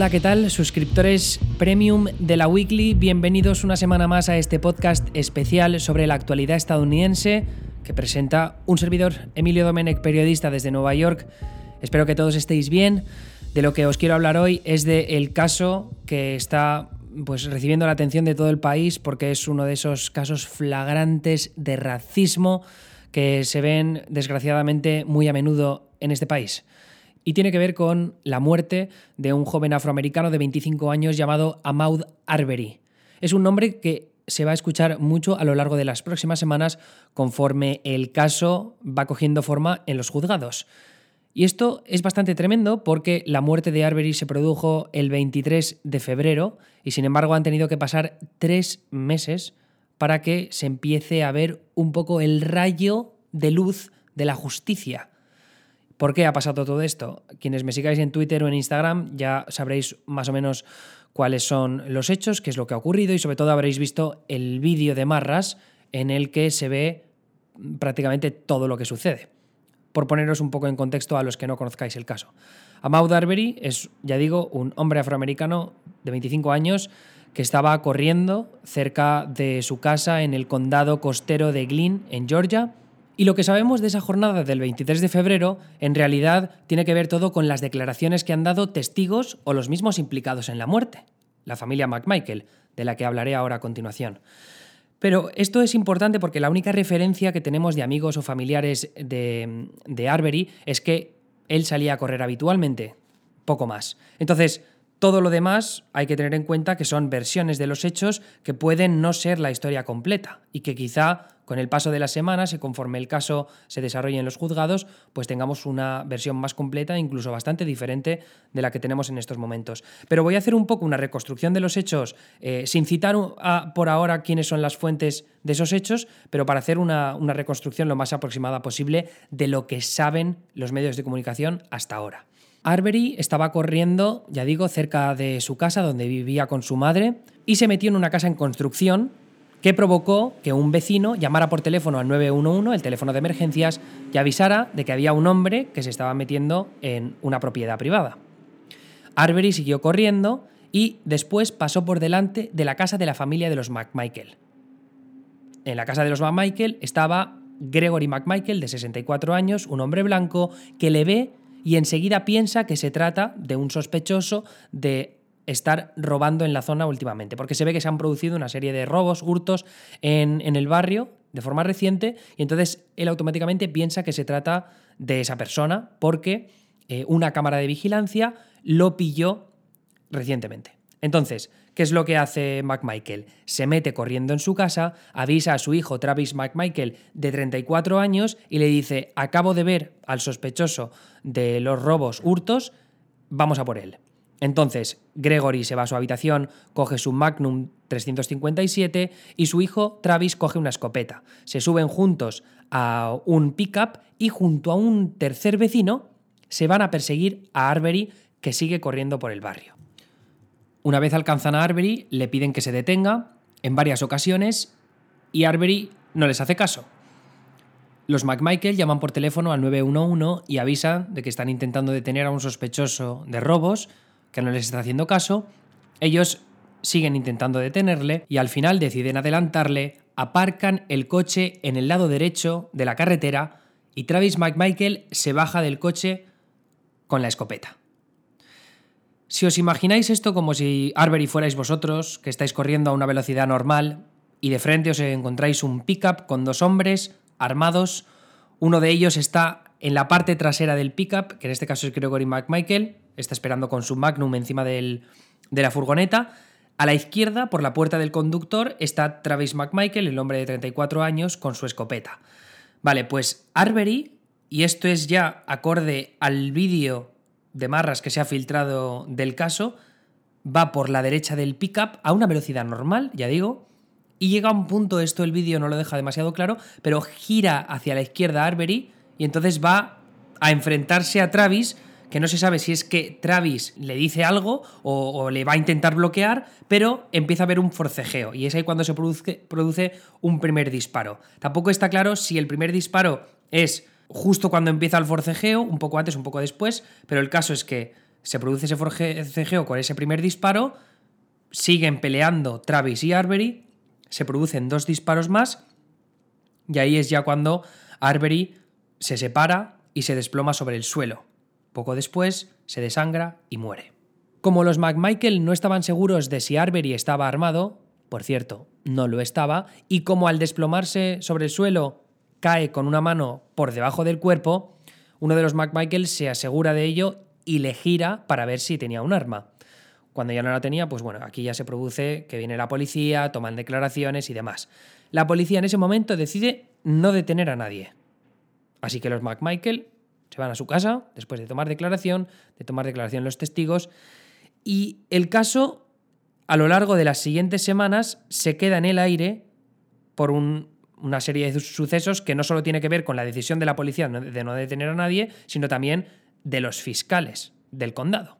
Hola, ¿qué tal? Suscriptores premium de la Weekly, bienvenidos una semana más a este podcast especial sobre la actualidad estadounidense que presenta un servidor, Emilio Domenech, periodista desde Nueva York. Espero que todos estéis bien. De lo que os quiero hablar hoy es del caso que está pues, recibiendo la atención de todo el país porque es uno de esos casos flagrantes de racismo que se ven desgraciadamente muy a menudo en este país y tiene que ver con la muerte de un joven afroamericano de 25 años llamado Ahmaud Arbery. Es un nombre que se va a escuchar mucho a lo largo de las próximas semanas conforme el caso va cogiendo forma en los juzgados. Y esto es bastante tremendo porque la muerte de Arbery se produjo el 23 de febrero y sin embargo han tenido que pasar tres meses para que se empiece a ver un poco el rayo de luz de la justicia. ¿Por qué ha pasado todo esto? Quienes me sigáis en Twitter o en Instagram ya sabréis más o menos cuáles son los hechos, qué es lo que ha ocurrido y sobre todo habréis visto el vídeo de Marras en el que se ve prácticamente todo lo que sucede. Por poneros un poco en contexto a los que no conozcáis el caso. Ahmaud Arbery es, ya digo, un hombre afroamericano de 25 años que estaba corriendo cerca de su casa en el condado costero de Glynn, en Georgia, y lo que sabemos de esa jornada del 23 de febrero en realidad tiene que ver todo con las declaraciones que han dado testigos o los mismos implicados en la muerte, la familia McMichael, de la que hablaré ahora a continuación. Pero esto es importante porque la única referencia que tenemos de amigos o familiares de, de Arbery es que él salía a correr habitualmente, poco más. Entonces, todo lo demás hay que tener en cuenta que son versiones de los hechos que pueden no ser la historia completa y que quizá con el paso de las semanas y conforme el caso se desarrolle en los juzgados, pues tengamos una versión más completa incluso bastante diferente de la que tenemos en estos momentos. Pero voy a hacer un poco una reconstrucción de los hechos, eh, sin citar por ahora quiénes son las fuentes de esos hechos, pero para hacer una reconstrucción lo más aproximada posible de lo que saben los medios de comunicación hasta ahora. Arbery estaba corriendo, ya digo, cerca de su casa donde vivía con su madre y se metió en una casa en construcción que provocó que un vecino llamara por teléfono al 911, el teléfono de emergencias, y avisara de que había un hombre que se estaba metiendo en una propiedad privada. Arbery siguió corriendo y después pasó por delante de la casa de la familia de los McMichael. En la casa de los McMichael estaba Gregory McMichael, de 64 años, un hombre blanco, que le ve y enseguida piensa que se trata de un sospechoso de estar robando en la zona últimamente, porque se ve que se han producido una serie de robos, hurtos en, el barrio de forma reciente y entonces él automáticamente piensa que se trata de esa persona porque eh, una cámara de vigilancia lo pilló recientemente. Entonces, ¿qué es lo que hace McMichael? Se mete corriendo en su casa, avisa a su hijo Travis McMichael de 34 años y le dice, acabo de ver al sospechoso de los robos hurtos, vamos a por él. Entonces, Gregory se va a su habitación, coge su Magnum 357 y su hijo Travis coge una escopeta. Se suben juntos a un pickup y junto a un tercer vecino se van a perseguir a Arbery que sigue corriendo por el barrio. Una vez alcanzan a Arbery, le piden que se detenga en varias ocasiones y Arbery no les hace caso. Los McMichael llaman por teléfono al 911 y avisan de que están intentando detener a un sospechoso de robos que no les está haciendo caso, ellos siguen intentando detenerle y al final deciden adelantarle, aparcan el coche en el lado derecho de la carretera y Travis McMichael se baja del coche con la escopeta. Si os imagináis esto como si Arbery fuerais vosotros, que estáis corriendo a una velocidad normal y de frente os encontráis un pickup con dos hombres armados, uno de ellos está en la parte trasera del pickup, que en este caso es Gregory McMichael, está esperando con su Magnum encima de la furgoneta. A la izquierda, por la puerta del conductor, está Travis McMichael, el hombre de 34 años, con su escopeta. Vale, pues Arbery, y esto es ya acorde al vídeo de Marras que se ha filtrado del caso, va por la derecha del pickup a una velocidad normal, ya digo, y llega a un punto, esto el vídeo no lo deja demasiado claro, pero gira hacia la izquierda Arbery y entonces va a enfrentarse a Travis que no se sabe si es que Travis le dice algo o, le va a intentar bloquear, pero empieza a haber un forcejeo y es ahí cuando se produce, produce un primer disparo. Tampoco está claro si el primer disparo es justo cuando empieza el forcejeo, un poco antes, un poco después, pero el caso es que se produce ese forcejeo con ese primer disparo, siguen peleando Travis y Arbery, se producen dos disparos más, y ahí es ya cuando Arbery se separa y se desploma sobre el suelo. Poco después se desangra y muere. Como los McMichael no estaban seguros de si Arbery estaba armado, por cierto, no lo estaba, y como al desplomarse sobre el suelo cae con una mano por debajo del cuerpo, uno de los McMichael se asegura de ello y le gira para ver si tenía un arma. Cuando ya no la tenía, pues bueno, aquí ya se produce que viene la policía, toman declaraciones y demás. La policía en ese momento decide no detener a nadie. Así que los McMichael se van a su casa después de tomar declaración, de tomar declaración los testigos, y el caso a lo largo de las siguientes semanas se queda en el aire por una serie de sucesos que no solo tiene que ver con la decisión de la policía de no detener a nadie, sino también de los fiscales del condado.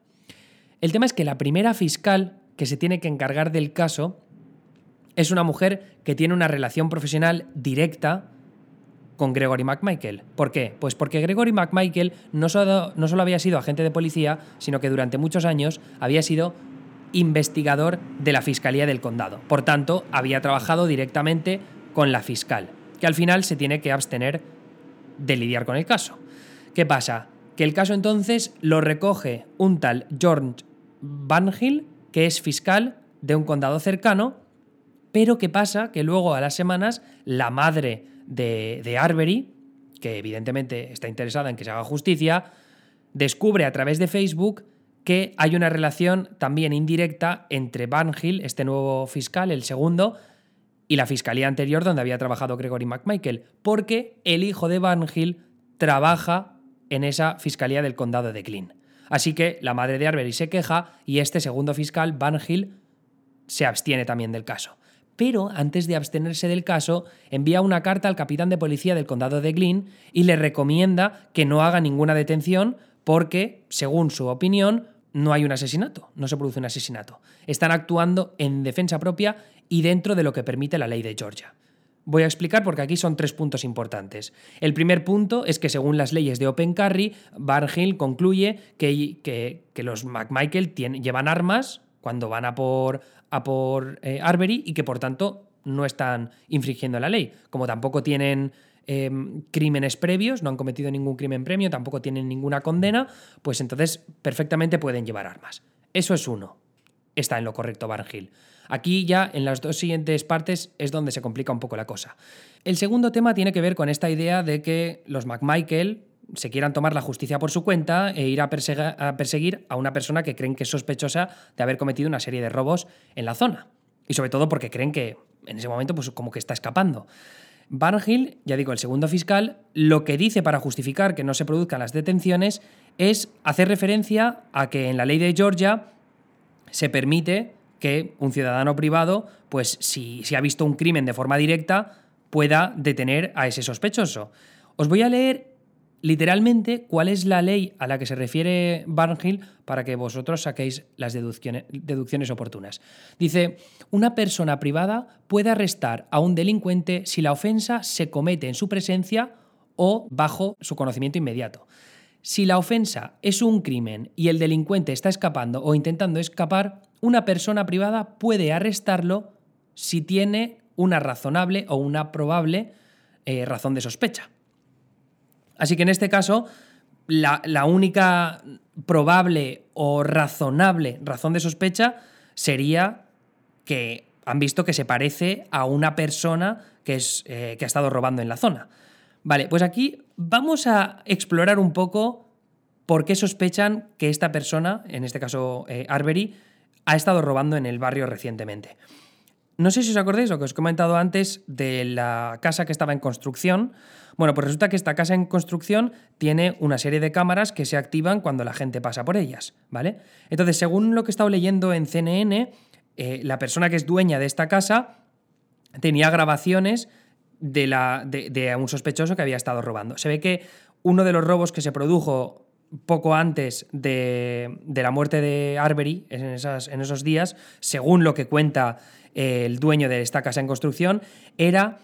El tema es que la primera fiscal que se tiene que encargar del caso es una mujer que tiene una relación profesional directa con Gregory McMichael. ¿Por qué? Pues porque Gregory McMichael no solo, no solo había sido agente de policía, sino que durante muchos años había sido investigador de la Fiscalía del Condado. Por tanto, había trabajado directamente con la fiscal, que al final se tiene que abstener de lidiar con el caso. ¿Qué pasa? Que el caso entonces lo recoge un tal George Banhill, que es fiscal de un condado cercano, pero ¿qué pasa? Que luego a las semanas la madre de, de Arbery, que evidentemente está interesada en que se haga justicia, descubre a través de Facebook que hay una relación también indirecta entre Banhill, este nuevo fiscal, el segundo, y la fiscalía anterior donde había trabajado Gregory McMichael, porque el hijo de Banhill trabaja en esa fiscalía del condado de Glynn. Así que la madre de Arbery se queja y este segundo fiscal, Banhill, se abstiene también del caso pero antes de abstenerse del caso, envía una carta al capitán de policía del condado de Glynn y le recomienda que no haga ninguna detención porque, según su opinión, no hay un asesinato, no se produce un asesinato. Están actuando en defensa propia y dentro de lo que permite la ley de Georgia. Voy a explicar porque aquí son tres puntos importantes. El primer punto es que según las leyes de Open Carry, Barnhill concluye que, que, los McMichael llevan armas cuando van a por, a por eh, Arbery y que por tanto no están infringiendo la ley. Como tampoco tienen em, crímenes previos, no han cometido ningún crimen premio, tampoco tienen ninguna condena, pues entonces perfectamente pueden llevar armas. Eso es uno. Está en lo correcto Barnhill. Aquí ya en las dos siguientes partes es donde se complica un poco la cosa. El segundo tema tiene que ver con esta idea de que los McMichael, se quieran tomar la justicia por su cuenta e ir a, perseguir a una persona que creen que es sospechosa de haber cometido una serie de robos en la zona. Y sobre todo porque creen que en ese momento pues como que está escapando. Barnhill, ya digo, el segundo fiscal, lo que dice para justificar que no se produzcan las detenciones es hacer referencia a que en la ley de Georgia se permite que un ciudadano privado, pues si, si ha visto un crimen de forma directa, pueda detener a ese sospechoso. Os voy a leer literalmente cuál es la ley a la que se refiere Barnhill para que vosotros saquéis las deducciones, oportunas. Dice, una persona privada puede arrestar a un delincuente si la ofensa se comete en su presencia o bajo su conocimiento inmediato. Si la ofensa es un crimen y el delincuente está escapando o intentando escapar, una persona privada puede arrestarlo si tiene una razonable o una probable eh, razón de sospecha. Así que en este caso, la, única probable o razonable razón de sospecha sería que han visto que se parece a una persona que, es, eh, que ha estado robando en la zona. Vale, pues aquí vamos a explorar un poco por qué sospechan que esta persona, en este caso eh, Arbery, ha estado robando en el barrio recientemente. No sé si os acordáis lo que os he comentado antes de la casa que estaba en construcción. Bueno, pues resulta que esta casa en construcción tiene una serie de cámaras que se activan cuando la gente pasa por ellas, ¿vale? Entonces, según lo que he estado leyendo en CNN, eh, la persona que es dueña de esta casa tenía grabaciones de, la, de, un sospechoso que había estado robando. Se ve que uno de los robos que se produjo poco antes de, la muerte de Arbery, en, en esos días, según lo que cuenta el dueño de esta casa en construcción, era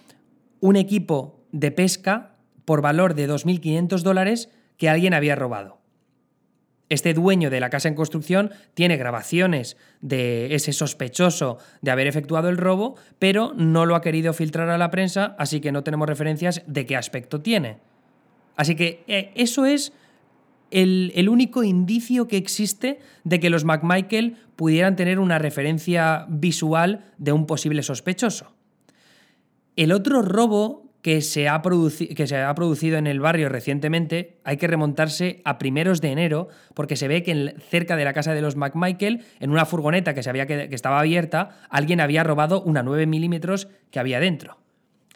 un equipo de pesca por valor de 2.500 dólares que alguien había robado. Este dueño de la casa en construcción tiene grabaciones de ese sospechoso de haber efectuado el robo, pero no lo ha querido filtrar a la prensa, así que no tenemos referencias de qué aspecto tiene. Así que eh, eso es el, único indicio que existe de que los McMichael pudieran tener una referencia visual de un posible sospechoso. El otro robo que se, ha que se ha producido en el barrio recientemente, hay que remontarse a primeros de enero, porque se ve que cerca de la casa de los McMichael, en una furgoneta que, se había, que, estaba abierta, alguien había robado una 9 milímetros que había dentro.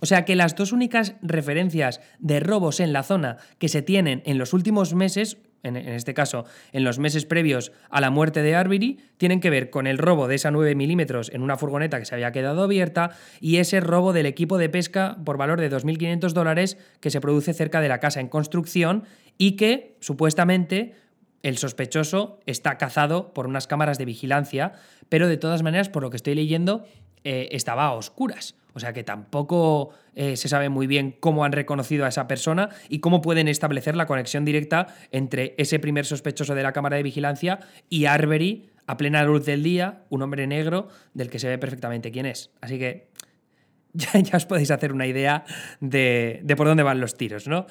O sea que las dos únicas referencias de robos en la zona que se tienen en los últimos meses en, este caso, en los meses previos a la muerte de Arbery, tienen que ver con el robo de esa 9 milímetros en una furgoneta que se había quedado abierta y ese robo del equipo de pesca por valor de 2.500 dólares que se produce cerca de la casa en construcción y que supuestamente el sospechoso está cazado por unas cámaras de vigilancia, pero de todas maneras, por lo que estoy leyendo, eh, estaba a oscuras. O sea que tampoco eh, se sabe muy bien cómo han reconocido a esa persona y cómo pueden establecer la conexión directa entre ese primer sospechoso de la cámara de vigilancia y Arbery a plena luz del día, un hombre negro del que se ve perfectamente quién es. Así que ya, ya os podéis hacer una idea de, por dónde van los tiros, ¿no?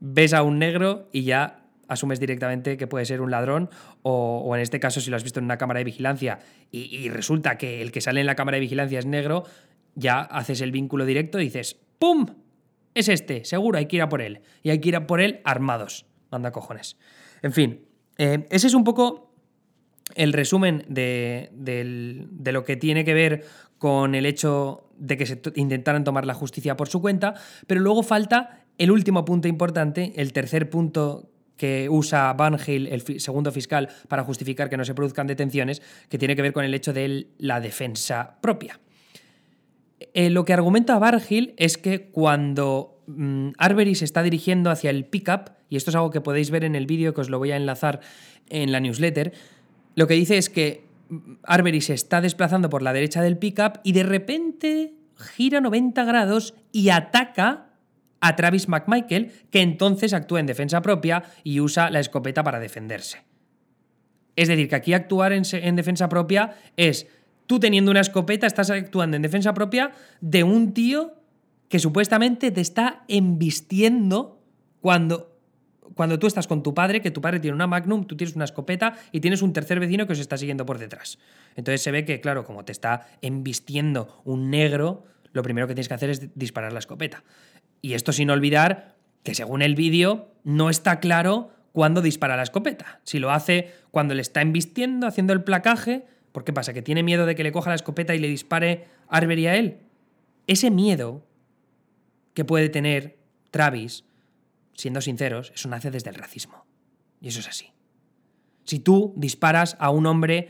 Ves a un negro y ya asumes directamente que puede ser un ladrón o, en este caso si lo has visto en una cámara de vigilancia y, resulta que el que sale en la cámara de vigilancia es negro, ya haces el vínculo directo y dices, ¡pum! Es este, seguro, hay que ir a por él. Y hay que ir a por él armados. Manda cojones. En fin, eh, ese es un poco el resumen de, de, lo que tiene que ver con el hecho de que se intentaran tomar la justicia por su cuenta, pero luego falta el último punto importante, el tercer punto que usa Van Hill, el segundo fiscal, para justificar que no se produzcan detenciones, que tiene que ver con el hecho de la defensa propia. Eh, lo que argumenta Bargil es que cuando mm, Arbery se está dirigiendo hacia el pickup, y esto es algo que podéis ver en el vídeo que os lo voy a enlazar en la newsletter, lo que dice es que mm, Arbery se está desplazando por la derecha del pickup y de repente gira 90 grados y ataca a Travis McMichael, que entonces actúa en defensa propia y usa la escopeta para defenderse. Es decir, que aquí actuar en defensa propia es Tú teniendo una escopeta estás actuando en defensa propia de un tío que supuestamente te está embistiendo cuando, cuando tú estás con tu padre, que tu padre tiene una Magnum, tú tienes una escopeta y tienes un tercer vecino que os está siguiendo por detrás. Entonces se ve que, claro, como te está embistiendo un negro, lo primero que tienes que hacer es disparar la escopeta. Y esto sin olvidar que según el vídeo no está claro cuándo dispara la escopeta. Si lo hace cuando le está embistiendo, haciendo el placaje, ¿Por qué pasa? ¿Que tiene miedo de que le coja la escopeta y le dispare Arbery a él? Ese miedo que puede tener Travis, siendo sinceros, eso nace desde el racismo. Y eso es así. Si tú disparas a un hombre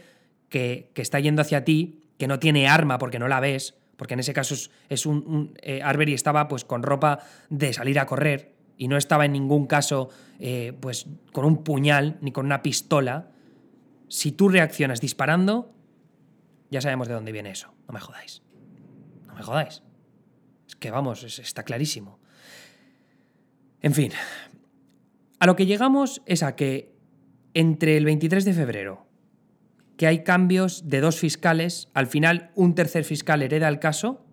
que, está yendo hacia ti, que no tiene arma porque no la ves, porque en ese caso es, un... Eh, Arbery estaba pues con ropa de salir a correr y no estaba en ningún caso eh, pues con un puñal ni con una pistola, si tú reaccionas disparando, ya sabemos de dónde viene eso. No me jodáis. No me jodáis. Es que vamos, está clarísimo. En fin, a lo que llegamos es a que entre el 23 de febrero, que hay cambios de dos fiscales, al final un tercer fiscal hereda el caso,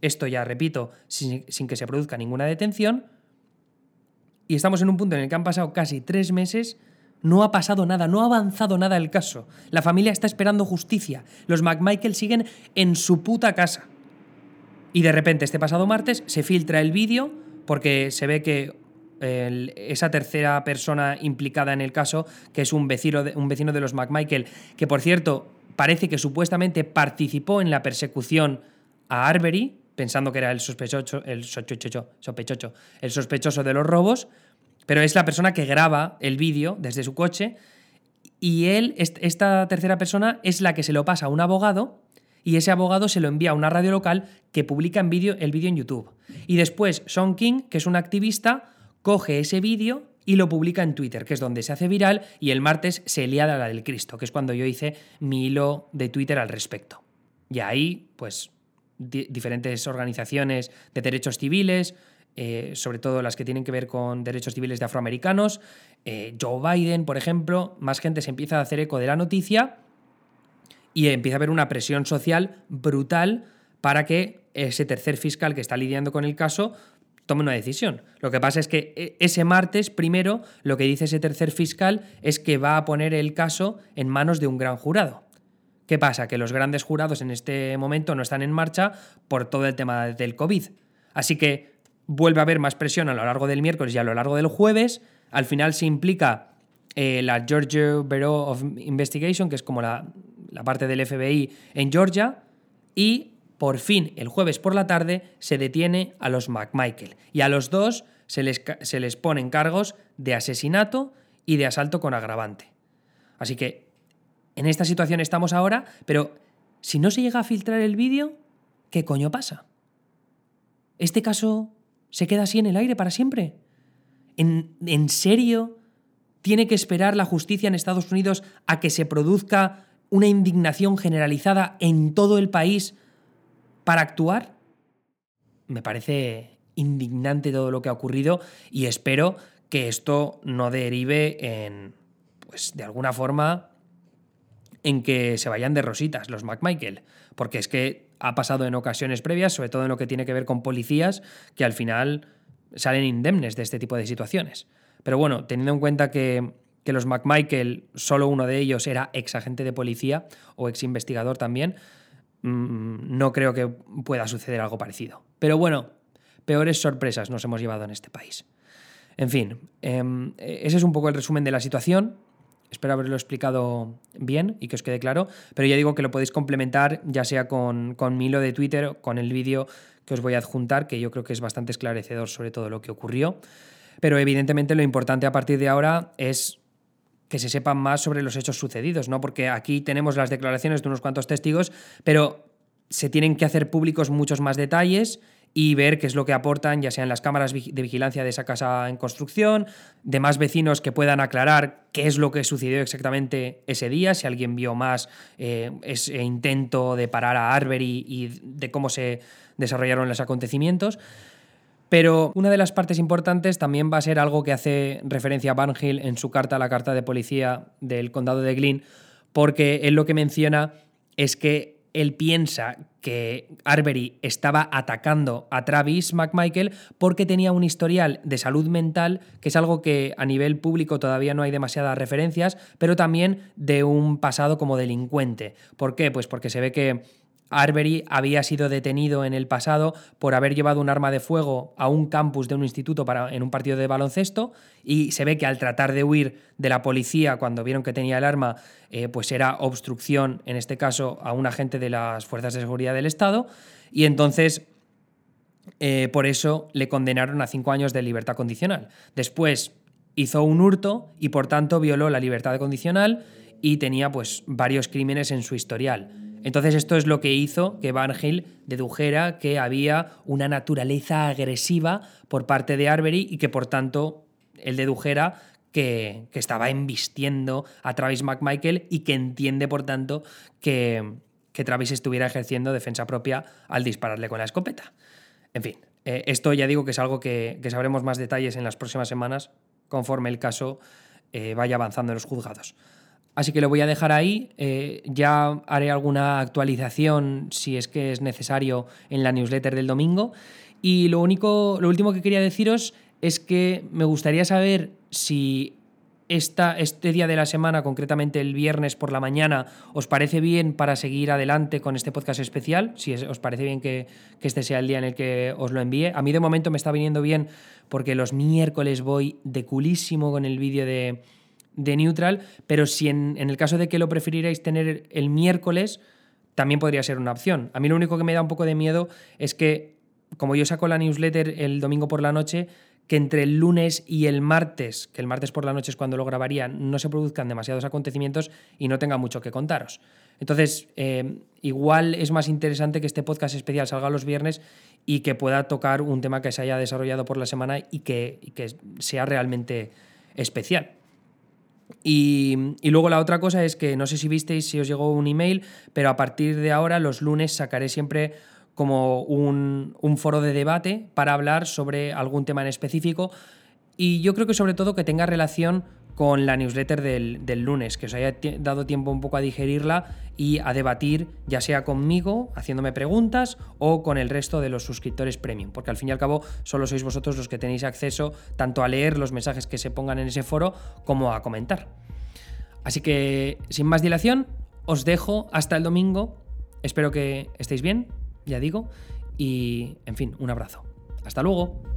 esto ya repito, sin, sin, que se produzca ninguna detención, y estamos en un punto en el que han pasado casi tres meses no ha pasado nada, no ha avanzado nada el caso. La familia está esperando justicia. Los McMichael siguen en su puta casa. Y de repente, este pasado martes, se filtra el vídeo porque se ve que esa tercera persona implicada en el caso, que es un vecino, de, un vecino de los McMichael, que por cierto parece que supuestamente participó en la persecución a Arbery, pensando que era el sospechoso, el sospechoso, el sospechoso de los robos, pero es la persona que graba el vídeo desde su coche y él, esta tercera persona, es la que se lo pasa a un abogado y ese abogado se lo envía a una radio local que publica en vídeo el vídeo en YouTube. Y después Sean King, que es un activista, coge ese vídeo y lo publica en Twitter, que es donde se hace viral, y el martes se lía la del Cristo, que es cuando yo hice mi hilo de Twitter al respecto. Y ahí, pues, diferentes organizaciones de derechos civiles, eh, sobre todo las que tienen que ver con derechos civiles de afroamericanos. Eh, Joe Biden, por ejemplo, más gente se empieza a hacer eco de la noticia y empieza a haber una presión social brutal para que ese tercer fiscal que está lidiando con el caso tome una decisión. Lo que pasa es que e, ese martes, primero, lo que dice ese tercer fiscal es que va a poner el caso en manos de un gran jurado. ¿Qué pasa? Que los grandes jurados en este momento no están en marcha por todo el tema del COVID. Así que vuelve a haber más presión a lo largo del miércoles y a lo largo del jueves. Al final se implica eh, la Georgia Bureau of Investigation, que es como la, la parte del FBI en Georgia, y por fin, el jueves por la tarde, se detiene a los McMichael. Y a los dos se les, se les ponen cargos de asesinato y de asalto con agravante. Así que en esta situación estamos ahora, pero si no se llega a filtrar el vídeo, ¿qué coño pasa? ¿Este caso se queda así en el aire para siempre? ¿En, ¿En, serio tiene que esperar la justicia en Estados Unidos a que se produzca una indignación generalizada en todo el país para actuar? Me parece indignante todo lo que ha ocurrido y espero que esto no derive en, pues de alguna forma, en que se vayan de rositas los McMichael, porque es que ha pasado en ocasiones previas, sobre todo en lo que tiene que ver con policías, que al final salen indemnes de este tipo de situaciones. Pero bueno, teniendo en cuenta que, que los McMichael, solo uno de ellos era ex agente de policía o ex investigador también, Mm, no creo que pueda suceder algo parecido. Pero bueno, peores sorpresas nos hemos llevado en este país. En fin, em, ese es un poco el resumen de la situación. Espero haberlo explicado bien y que os quede claro. Pero ya digo que lo podéis complementar ya sea con, con mi hilo de Twitter o con el vídeo que os voy a adjuntar, que yo creo que es bastante esclarecedor sobre todo lo que ocurrió. Pero evidentemente lo importante a partir de ahora es que se sepan más sobre los hechos sucedidos, ¿no? Porque aquí tenemos las declaraciones de unos cuantos testigos, pero se tienen que hacer públicos muchos más detalles y ver qué es lo que aportan, ya sean las cámaras de vigilancia de esa casa en construcción, de más vecinos que puedan aclarar qué es lo que sucedió exactamente ese día, si alguien vio más eh, ese intento de parar a Arbery y de cómo se desarrollaron los acontecimientos. Pero una de las partes importantes también va a ser algo que hace referencia a Barnhill en su carta a la carta de policía del condado de Glynn, porque él lo que menciona es que él piensa que Arbery estaba atacando a Travis McMichael porque tenía un historial de salud mental, que es algo que a nivel público todavía no hay demasiadas referencias, pero también de un pasado como delincuente. ¿Por qué? Pues porque se ve que Arbery había sido detenido en el pasado por haber llevado un arma de fuego a un campus de un instituto para, en un partido de baloncesto y se ve que al tratar de huir de la policía cuando vieron que tenía el arma, eh, pues era obstrucción, en este caso, a un agente de las fuerzas de seguridad del Estado y entonces eh, por eso le condenaron a cinco años de libertad condicional. Después hizo un hurto y por tanto violó la libertad condicional y tenía pues varios crímenes en su historial. Entonces esto es lo que hizo que Van dedujera que había una naturaleza agresiva por parte de Arbery y que por tanto él dedujera que, estaba embistiendo a Travis McMichael y que entiende por tanto que, que Travis estuviera ejerciendo defensa propia al dispararle con la escopeta. En fin, eh, esto ya digo que es algo que, sabremos más detalles en las próximas semanas conforme el caso eh, vaya avanzando en los juzgados. Así que lo voy a dejar ahí. Eh, ya haré alguna actualización si es que es necesario en la newsletter del domingo. Y lo único, lo último que quería deciros es que me gustaría saber si esta, este día de la semana, concretamente el viernes por la mañana, os parece bien para seguir adelante con este podcast especial, si os parece bien que, que, este sea el día en el que os lo envíe. A mí de momento me está viniendo bien porque los miércoles voy de culísimo con el vídeo de, de neutral, pero si en, el caso de que lo preferirais tener el miércoles, también podría ser una opción. A mí lo único que me da un poco de miedo es que, como yo saco la newsletter el domingo por la noche, que entre el lunes y el martes, que el martes por la noche es cuando lo grabaría, no se produzcan demasiados acontecimientos y no tenga mucho que contaros. Entonces, eh, igual es más interesante que este podcast especial salga los viernes y que pueda tocar un tema que se haya desarrollado por la semana y que, y que sea realmente especial. Y, luego la otra cosa es que no sé si visteis, si os llegó un email, pero a partir de ahora, los lunes, sacaré siempre como un, un foro de debate para hablar sobre algún tema en específico. Y yo creo que sobre todo que tenga relación con la newsletter del, lunes, que os haya dado tiempo un poco a digerirla y a debatir, ya sea conmigo, haciéndome preguntas, o con el resto de los suscriptores premium, porque al fin y al cabo solo sois vosotros los que tenéis acceso tanto a leer los mensajes que se pongan en ese foro como a comentar. Así que, sin más dilación, os dejo hasta el domingo. Espero que estéis bien, ya digo, y, en fin, un abrazo. Hasta luego.